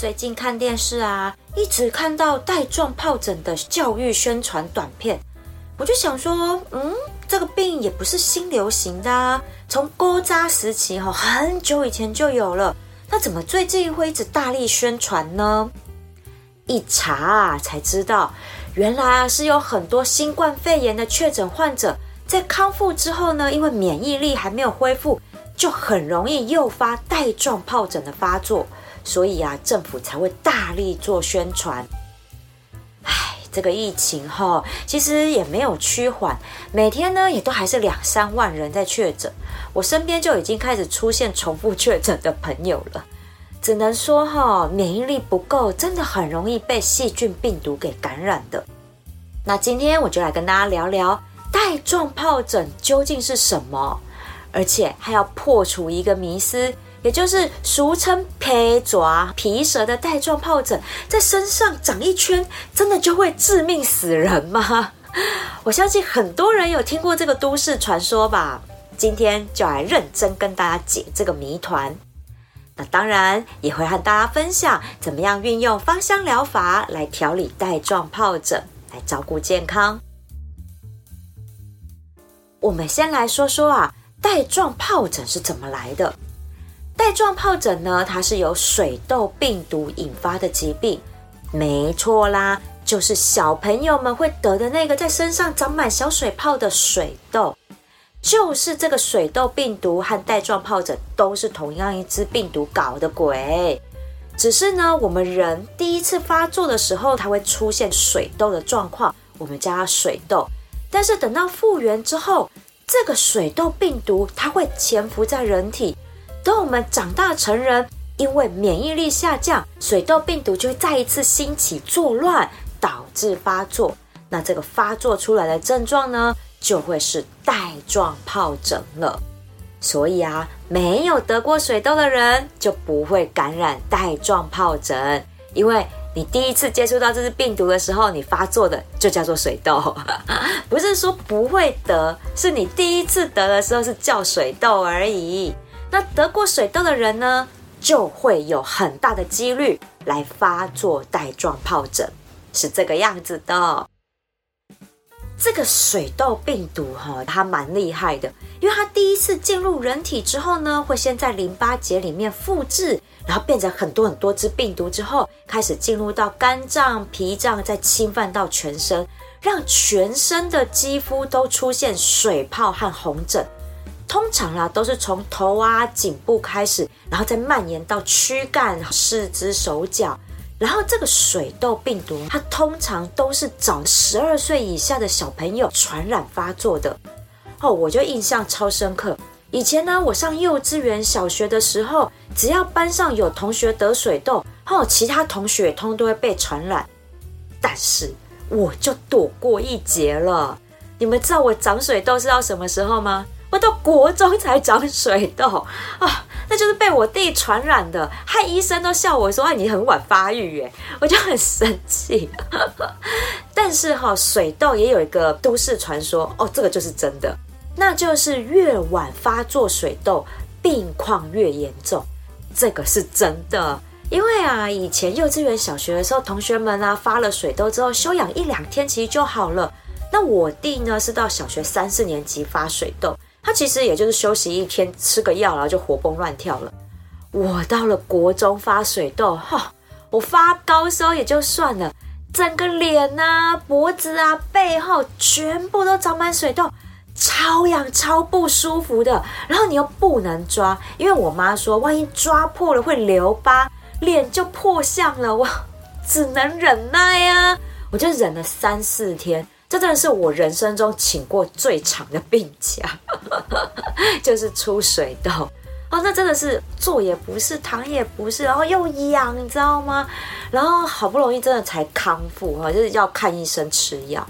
最近看电视啊，一直看到带状疱疹的教育宣传短片，我就想说，嗯，这个病也不是新流行的啊，从勾扎时期哈，很久以前就有了，那怎么最近会一直大力宣传呢？一查啊，才知道，原来啊是有很多新冠肺炎的确诊患者在康复之后呢，因为免疫力还没有恢复，就很容易诱发带状疱疹的发作。所以啊，政府才会大力做宣传。唉，这个疫情哈，其实也没有趋缓，每天呢也都还是两三万人在确诊。我身边就已经开始出现重复确诊的朋友了。只能说哈，免疫力不够，真的很容易被细菌、病毒给感染的。那今天我就来跟大家聊聊带状疱疹究竟是什么，而且还要破除一个迷思。也就是俗称皮爪皮蛇的带状疱疹，在身上长一圈，真的就会致命死人吗？我相信很多人有听过这个都市传说吧。今天就来认真跟大家解这个谜团。那当然也会和大家分享，怎么样运用芳香疗法来调理带状疱疹，来照顾健康。我们先来说说啊，带状疱疹是怎么来的？带状疱疹呢，它是由水痘病毒引发的疾病，没错啦，就是小朋友们会得的那个在身上长满小水泡的水痘，就是这个水痘病毒和带状疱疹都是同样一只病毒搞的鬼，只是呢，我们人第一次发作的时候，它会出现水痘的状况，我们叫它水痘，但是等到复原之后，这个水痘病毒它会潜伏在人体。等我们长大成人，因为免疫力下降，水痘病毒就会再一次兴起作乱，导致发作。那这个发作出来的症状呢，就会是带状疱疹了。所以啊，没有得过水痘的人就不会感染带状疱疹，因为你第一次接触到这只病毒的时候，你发作的就叫做水痘，不是说不会得，是你第一次得的时候是叫水痘而已。那得过水痘的人呢，就会有很大的几率来发作带状疱疹，是这个样子的。这个水痘病毒哈，它蛮厉害的，因为它第一次进入人体之后呢，会先在淋巴结里面复制，然后变成很多很多只病毒之后，开始进入到肝脏、脾脏，再侵犯到全身，让全身的肌肤都出现水泡和红疹。通常啦，都是从头啊、颈部开始，然后再蔓延到躯干、四肢、手脚。然后这个水痘病毒，它通常都是找十二岁以下的小朋友传染发作的。哦，我就印象超深刻。以前呢，我上幼稚园、小学的时候，只要班上有同学得水痘，哦，其他同学通都会被传染。但是我就躲过一劫了。你们知道我长水痘是到什么时候吗？我到国中才长水痘啊，那就是被我弟传染的，害医生都笑我说：“哎，你很晚发育耶。”我就很生气。但是哈，水痘也有一个都市传说哦，这个就是真的，那就是越晚发作水痘，病况越严重，这个是真的。因为啊，以前幼稚园、小学的时候，同学们啊发了水痘之后，休养一两天其实就好了。那我弟呢，是到小学三四年级发水痘。他其实也就是休息一天，吃个药，然后就活蹦乱跳了。我到了国中发水痘，哈，我发高烧也就算了，整个脸啊、脖子啊、背后全部都长满水痘，超痒、超不舒服的。然后你又不能抓，因为我妈说，万一抓破了会留疤，脸就破相了。我只能忍耐啊，我就忍了三四天。这真的是我人生中请过最长的病假，就是出水痘哦，那真的是坐也不是，躺也不是，然后又痒，你知道吗？然后好不容易真的才康复哈，就是要看医生吃药。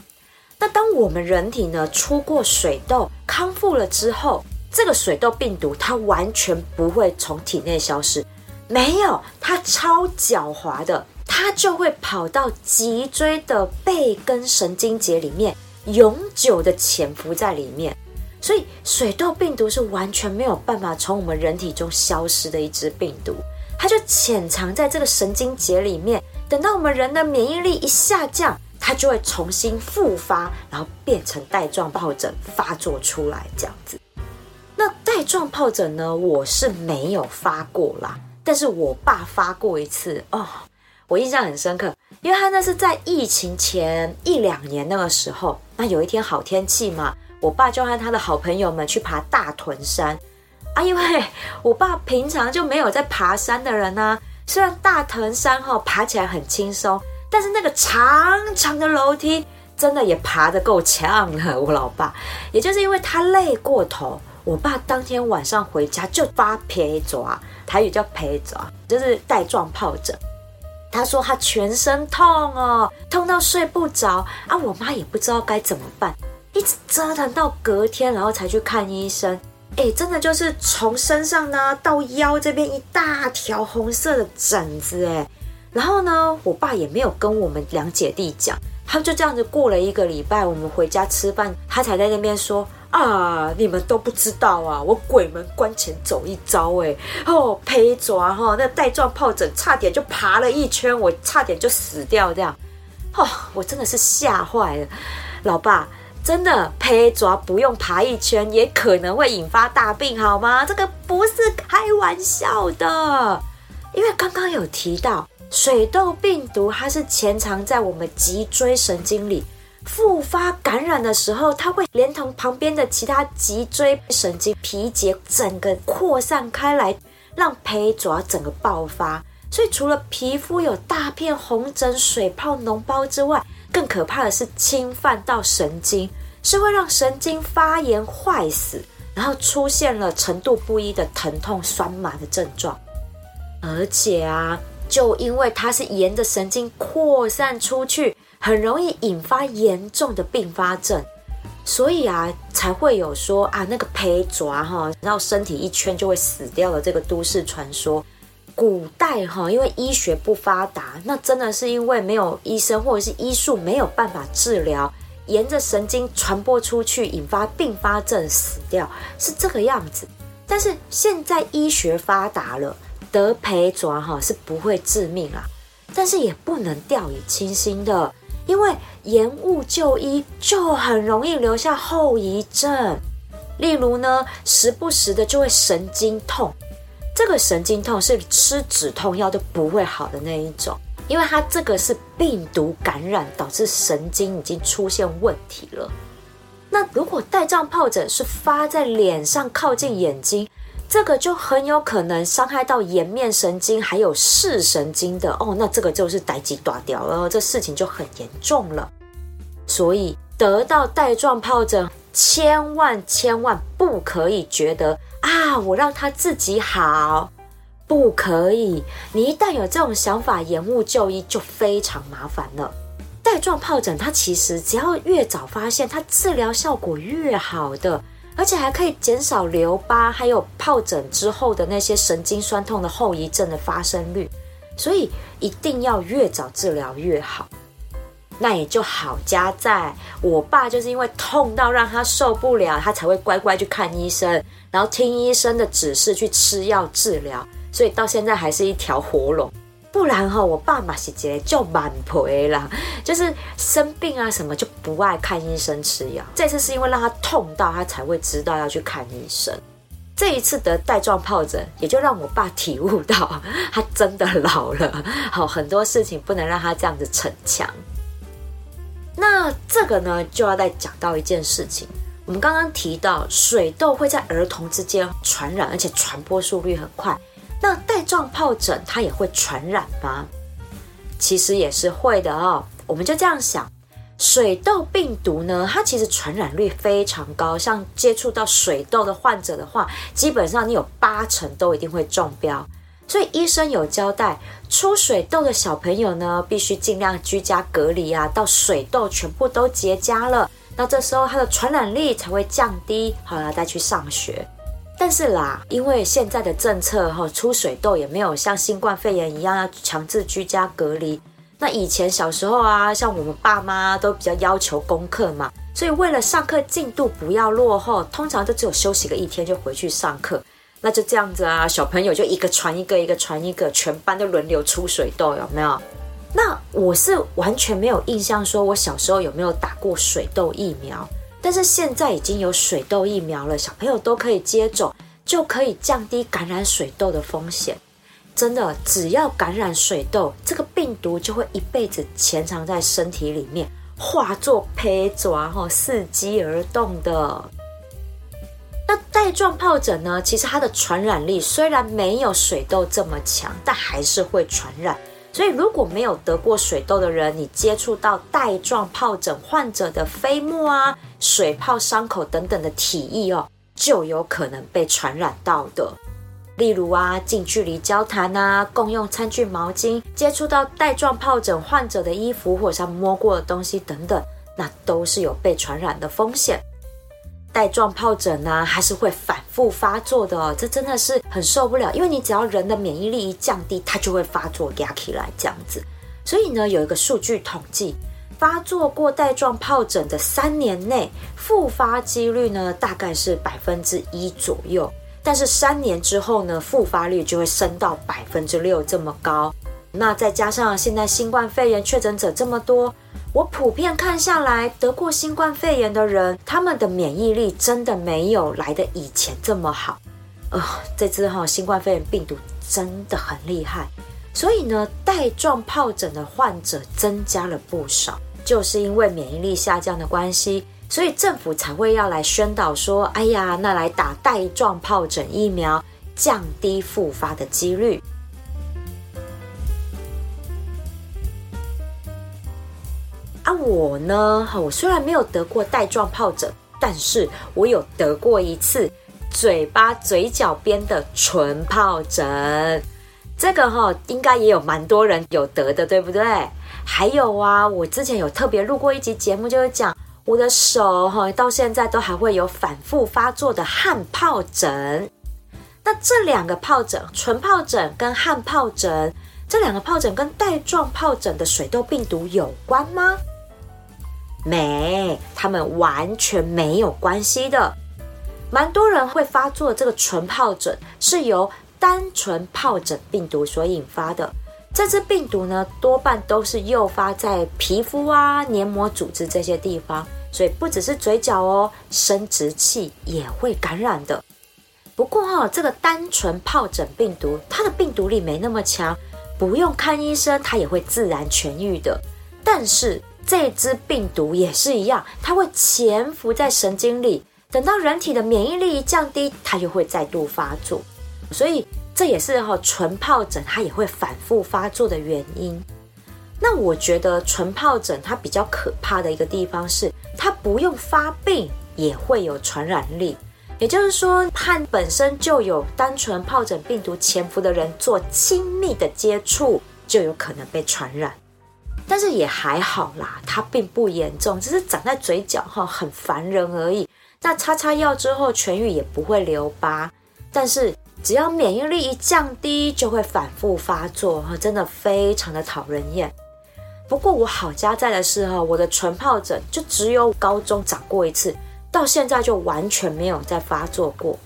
那当我们人体呢出过水痘康复了之后，这个水痘病毒它完全不会从体内消失，没有，它超狡猾的，它就会跑到脊椎的背根神经节里面，永久的潜伏在里面。所以水痘病毒是完全没有办法从我们人体中消失的一只病毒，它就潜藏在这个神经节里面，等到我们人的免疫力一下降，它就会重新复发，然后变成带状疱疹发作出来这样子。那带状疱疹呢，我是没有发过啦，但是我爸发过一次哦，我印象很深刻，因为他那是在疫情前一两年那个时候，那有一天好天气嘛。我爸就和他的好朋友们去爬大屯山啊，因为 我爸平常就没有在爬山的人呢。虽然大屯山哈爬起来很轻松，但是那个长长的楼梯真的也爬得够呛了。我老爸也就是因为他累过头，我爸当天晚上回家就发皮爪，台语叫皮爪，就是带状疱疹。他说他全身痛哦，痛到睡不着啊。我妈也不知道该怎么办。一直折腾到隔天，然后才去看医生。哎，真的就是从身上呢到腰这边一大条红色的疹子，哎。然后呢，我爸也没有跟我们两姐弟讲，他就这样子过了一个礼拜。我们回家吃饭，他才在那边说：“啊，你们都不知道啊，我鬼门关前走一遭，哎，哦，胚爪哈，那带状疱疹差点就爬了一圈，我差点就死掉这样。哦，我真的是吓坏了，老爸。”真的，胚爪不用爬一圈，也可能会引发大病，好吗？这个不是开玩笑的。因为刚刚有提到，水痘病毒它是潜藏在我们脊椎神经里，复发感染的时候，它会连同旁边的其他脊椎神经皮节整个扩散开来，让胚爪整个爆发。所以除了皮肤有大片红疹、水泡、脓包之外，更可怕的是侵犯到神经。是会让神经发炎坏死，然后出现了程度不一的疼痛、酸麻的症状。而且啊，就因为它是沿着神经扩散出去，很容易引发严重的并发症，所以啊，才会有说啊，那个胚爪哈，然后身体一圈就会死掉了这个都市传说。古代哈，因为医学不发达，那真的是因为没有医生或者是医术没有办法治疗。沿着神经传播出去，引发并发症，死掉是这个样子。但是现在医学发达了，得培爪哈是不会致命啦，但是也不能掉以轻心的，因为延误就医就很容易留下后遗症。例如呢，时不时的就会神经痛，这个神经痛是吃止痛药都不会好的那一种。因为它这个是病毒感染导致神经已经出现问题了。那如果带状疱疹是发在脸上靠近眼睛，这个就很有可能伤害到颜面神经还有视神经的哦。那这个就是逮鸡断掉了，这事情就很严重了。所以得到带状疱疹，千万千万不可以觉得啊，我让他自己好。不可以！你一旦有这种想法，延误就医就非常麻烦了。带状疱疹它其实只要越早发现，它治疗效果越好的，而且还可以减少留疤，还有疱疹之后的那些神经酸痛的后遗症的发生率。所以一定要越早治疗越好。那也就好加在我爸就是因为痛到让他受不了，他才会乖乖去看医生，然后听医生的指示去吃药治疗。所以到现在还是一条活龙，不然哈，我爸妈是直就蛮赔啦，就是生病啊什么就不爱看医生吃药。这次是因为让他痛到他才会知道要去看医生。这一次得带状疱疹，也就让我爸体悟到 他真的老了，好很多事情不能让他这样子逞强。那这个呢，就要再讲到一件事情，我们刚刚提到水痘会在儿童之间传染，而且传播速率很快。那带状疱疹它也会传染吗？其实也是会的哦。我们就这样想，水痘病毒呢，它其实传染率非常高，像接触到水痘的患者的话，基本上你有八成都一定会中标。所以医生有交代，出水痘的小朋友呢，必须尽量居家隔离啊，到水痘全部都结痂了，那这时候它的传染力才会降低，好了再去上学。但是啦，因为现在的政策哈，出水痘也没有像新冠肺炎一样要强制居家隔离。那以前小时候啊，像我们爸妈都比较要求功课嘛，所以为了上课进度不要落后，通常都只有休息个一天就回去上课。那就这样子啊，小朋友就一个传一个，一个传一个，全班都轮流出水痘，有没有？那我是完全没有印象，说我小时候有没有打过水痘疫苗？但是现在已经有水痘疫苗了，小朋友都可以接种，就可以降低感染水痘的风险。真的，只要感染水痘，这个病毒就会一辈子潜藏在身体里面，化作胚爪，哈，伺机而动的。那带状疱疹呢？其实它的传染力虽然没有水痘这么强，但还是会传染。所以如果没有得过水痘的人，你接触到带状疱疹患者的飞沫啊、水泡伤口等等的体液哦，就有可能被传染到的。例如啊，近距离交谈啊，共用餐具、毛巾，接触到带状疱疹患者的衣服或者他摸过的东西等等，那都是有被传染的风险。带状疱疹呢，还是会反复发作的，这真的是很受不了。因为你只要人的免疫力一降低，它就会发作压起来这样子。所以呢，有一个数据统计，发作过带状疱疹的三年内复发几率呢，大概是百分之一左右。但是三年之后呢，复发率就会升到百分之六这么高。那再加上现在新冠肺炎确诊者这么多。我普遍看下来，得过新冠肺炎的人，他们的免疫力真的没有来的以前这么好。呃，这次哈新冠肺炎病毒真的很厉害，所以呢，带状疱疹的患者增加了不少，就是因为免疫力下降的关系，所以政府才会要来宣导说，哎呀，那来打带状疱疹疫苗，降低复发的几率。我呢，哈，我虽然没有得过带状疱疹，但是我有得过一次嘴巴嘴角边的唇疱疹。这个哈，应该也有蛮多人有得的，对不对？还有啊，我之前有特别录过一集节目，就是讲我的手哈，到现在都还会有反复发作的汗疱疹。那这两个疱疹，唇疱疹跟汗疱疹，这两个疱疹跟带状疱疹的水痘病毒有关吗？没，他们完全没有关系的。蛮多人会发作这个唇疱疹，是由单纯疱疹病毒所引发的。这支病毒呢，多半都是诱发在皮肤啊、黏膜组织这些地方，所以不只是嘴角哦，生殖器也会感染的。不过哈，这个单纯疱疹病毒，它的病毒力没那么强，不用看医生，它也会自然痊愈的。但是这支病毒也是一样，它会潜伏在神经里，等到人体的免疫力一降低，它就会再度发作。所以这也是哈唇疱疹它也会反复发作的原因。那我觉得唇疱疹它比较可怕的一个地方是，它不用发病也会有传染力，也就是说，和本身就有单纯疱疹病毒潜伏的人做亲密的接触，就有可能被传染。但是也还好啦，它并不严重，只是长在嘴角哈，很烦人而已。那擦擦药之后痊愈也不会留疤，但是只要免疫力一降低，就会反复发作哈，真的非常的讨人厌。不过我好家在的是哈，我的唇疱疹就只有高中长过一次，到现在就完全没有再发作过。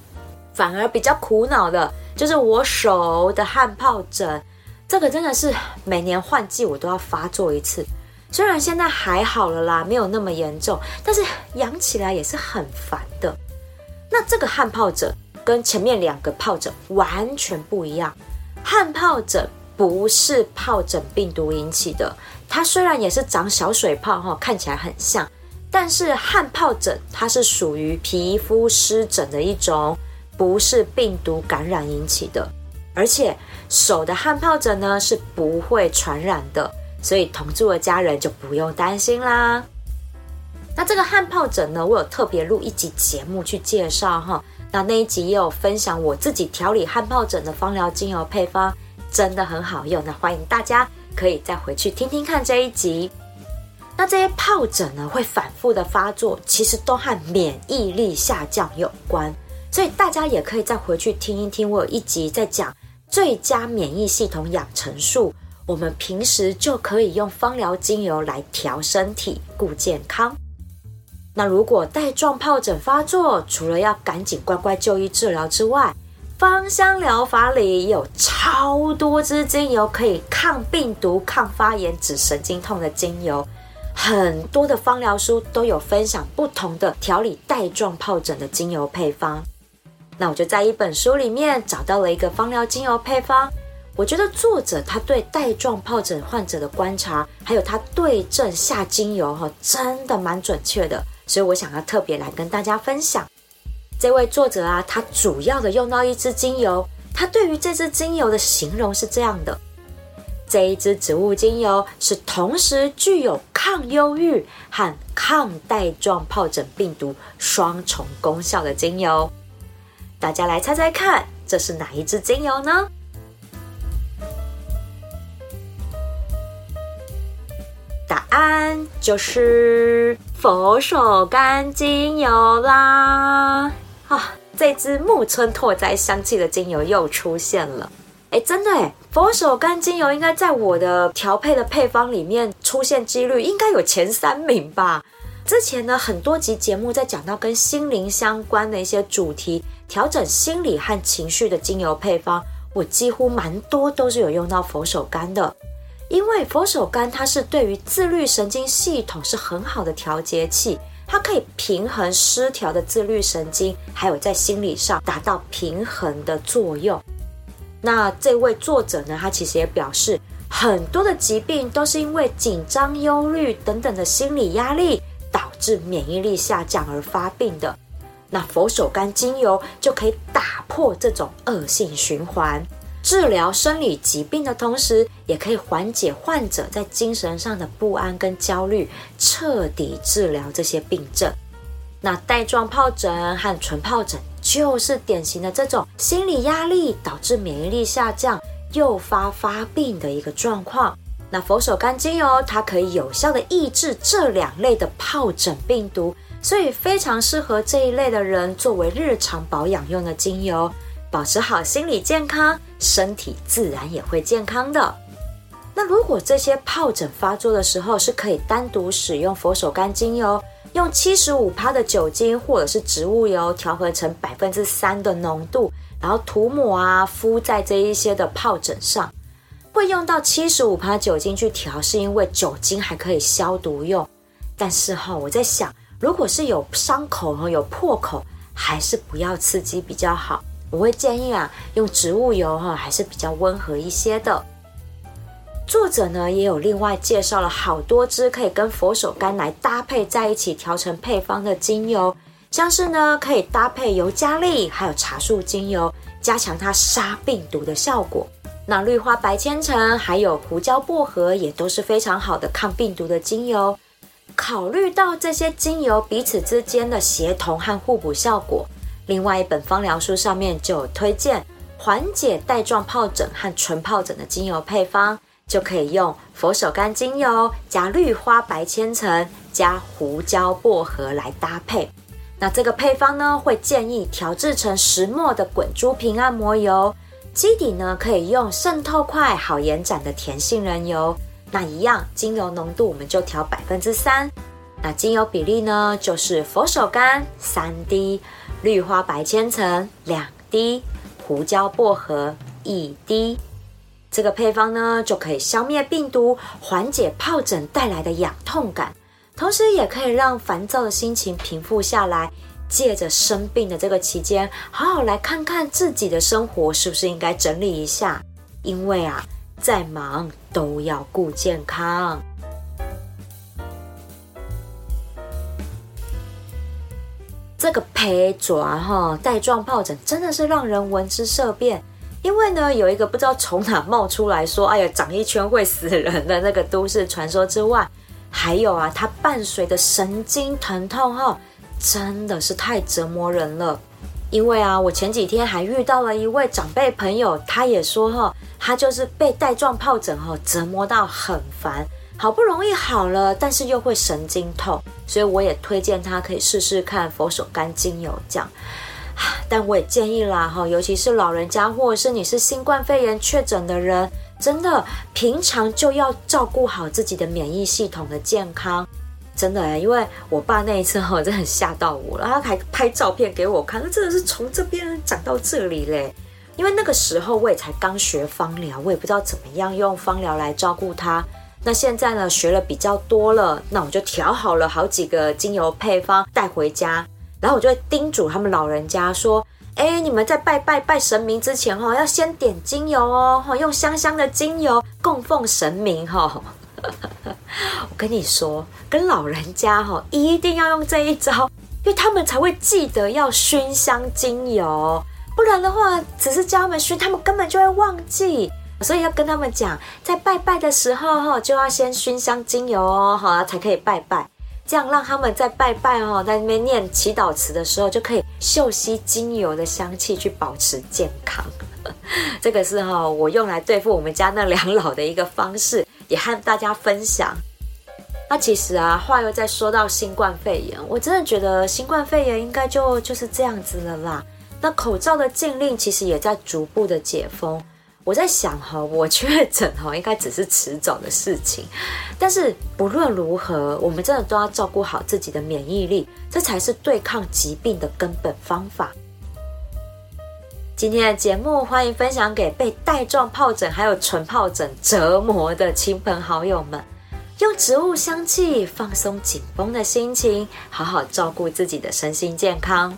反而比较苦恼的就是我手的汗疱疹。这个真的是每年换季我都要发作一次，虽然现在还好了啦，没有那么严重，但是养起来也是很烦的。那这个汗疱疹跟前面两个疱疹完全不一样，汗疱疹不是疱疹病毒引起的，它虽然也是长小水泡哈，看起来很像，但是汗疱疹它是属于皮肤湿疹的一种，不是病毒感染引起的。而且手的汗疱疹呢是不会传染的，所以同住的家人就不用担心啦。那这个汗疱疹呢，我有特别录一集节目去介绍哈。那那一集也有分享我自己调理汗疱疹的芳疗精油配方，真的很好用。那欢迎大家可以再回去听听看这一集。那这些疱疹呢，会反复的发作，其实都和免疫力下降有关。所以大家也可以再回去听一听，我有一集在讲最佳免疫系统养成术。我们平时就可以用芳疗精油来调身体、顾健康。那如果带状疱疹发作，除了要赶紧乖乖就医治疗之外，芳香疗法里有超多支精油可以抗病毒、抗发炎、止神经痛的精油。很多的芳疗书都有分享不同的调理带状疱疹的精油配方。那我就在一本书里面找到了一个芳疗精油配方。我觉得作者他对带状疱疹患者的观察，还有他对症下精油哈，真的蛮准确的。所以我想要特别来跟大家分享。这位作者啊，他主要的用到一支精油，他对于这支精油的形容是这样的。这一支植物精油是同时具有抗忧郁和抗带状疱疹病毒双重功效的精油。大家来猜猜看，这是哪一支精油呢？答案就是佛手柑精油啦！啊，这支木村拓哉香气的精油又出现了。哎，真的哎，佛手柑精油应该在我的调配的配方里面出现几率应该有前三名吧。之前呢，很多集节目在讲到跟心灵相关的一些主题，调整心理和情绪的精油配方，我几乎蛮多都是有用到佛手柑的。因为佛手柑它是对于自律神经系统是很好的调节器，它可以平衡失调的自律神经，还有在心理上达到平衡的作用。那这位作者呢？他其实也表示，很多的疾病都是因为紧张、忧虑等等的心理压力，导致免疫力下降而发病的。那佛手柑精油就可以打破这种恶性循环，治疗生理疾病的同时，也可以缓解患者在精神上的不安跟焦虑，彻底治疗这些病症。那带状疱疹和纯疱疹就是典型的这种心理压力导致免疫力下降，诱发发病的一个状况。那佛手柑精油它可以有效的抑制这两类的疱疹病毒，所以非常适合这一类的人作为日常保养用的精油，保持好心理健康，身体自然也会健康的。那如果这些疱疹发作的时候，是可以单独使用佛手柑精油。用七十五帕的酒精或者是植物油调和成百分之三的浓度，然后涂抹啊敷在这一些的疱疹上。会用到七十五帕酒精去调，是因为酒精还可以消毒用。但是哈，我在想，如果是有伤口和有破口，还是不要刺激比较好。我会建议啊，用植物油哈，还是比较温和一些的。作者呢也有另外介绍了好多支可以跟佛手柑来搭配在一起调成配方的精油，像是呢可以搭配尤加利还有茶树精油，加强它杀病毒的效果。那绿花白千层还有胡椒薄荷也都是非常好的抗病毒的精油。考虑到这些精油彼此之间的协同和互补效果，另外一本芳疗书上面就有推荐缓解带状疱疹和纯疱疹的精油配方。就可以用佛手柑精油加绿花白千层加胡椒薄荷来搭配。那这个配方呢，会建议调制成石墨的滚珠瓶按摩油，基底呢可以用渗透快、好延展的甜杏仁油。那一样，精油浓度我们就调百分之三。那精油比例呢，就是佛手柑三滴，绿花白千层两滴，胡椒薄荷一滴。这个配方呢，就可以消灭病毒，缓解疱疹带来的痒痛感，同时也可以让烦躁的心情平复下来。借着生病的这个期间，好好来看看自己的生活是不是应该整理一下。因为啊，再忙都要顾健康。这个胚爪哈带状疱疹真的是让人闻之色变。因为呢，有一个不知道从哪冒出来说，哎呀，长一圈会死人的那个都市传说之外，还有啊，它伴随的神经疼痛哈，真的是太折磨人了。因为啊，我前几天还遇到了一位长辈朋友，他也说哈，他就是被带状疱疹哈折磨到很烦，好不容易好了，但是又会神经痛，所以我也推荐他可以试试看佛手柑精油这样。但我也建议啦哈，尤其是老人家或者是你是新冠肺炎确诊的人，真的平常就要照顾好自己的免疫系统的健康。真的哎，因为我爸那一次哈，真的很吓到我了。他还拍照片给我看，那真的是从这边长到这里嘞。因为那个时候我也才刚学芳疗，我也不知道怎么样用芳疗来照顾他。那现在呢，学了比较多了，那我就调好了好几个精油配方带回家，然后我就会叮嘱他们老人家说：“哎，你们在拜拜拜神明之前哈，要先点精油哦，用香香的精油供奉神明哈。” 我跟你说，跟老人家哈一定要用这一招，因为他们才会记得要熏香精油，不然的话，只是教他们熏，他们根本就会忘记。所以要跟他们讲，在拜拜的时候哈，就要先熏香精油哦，好才可以拜拜。这样让他们在拜拜哦，在那边念祈祷词的时候，就可以嗅吸精油的香气，去保持健康。这个是哈我用来对付我们家那两老的一个方式。也和大家分享。那其实啊，话又再说到新冠肺炎，我真的觉得新冠肺炎应该就就是这样子了啦。那口罩的禁令其实也在逐步的解封。我在想哈，我确诊哈，应该只是迟早的事情。但是不论如何，我们真的都要照顾好自己的免疫力，这才是对抗疾病的根本方法。今天的节目，欢迎分享给被带状疱疹还有纯疱疹折磨的亲朋好友们，用植物香气放松紧绷的心情，好好照顾自己的身心健康。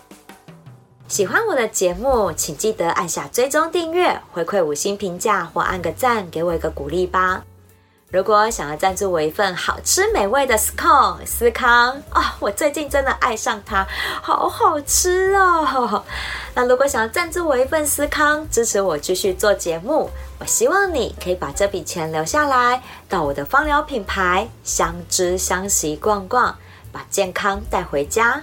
喜欢我的节目，请记得按下追踪订阅，回馈五星评价或按个赞，给我一个鼓励吧。如果想要赞助我一份好吃美味的 scone 司康啊，我最近真的爱上它，好好吃哦。那如果想要赞助我一份司康，支持我继续做节目，我希望你可以把这笔钱留下来，到我的芳疗品牌相知相惜逛逛，把健康带回家。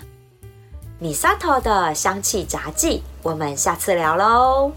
米萨托的香气杂技，我们下次聊喽。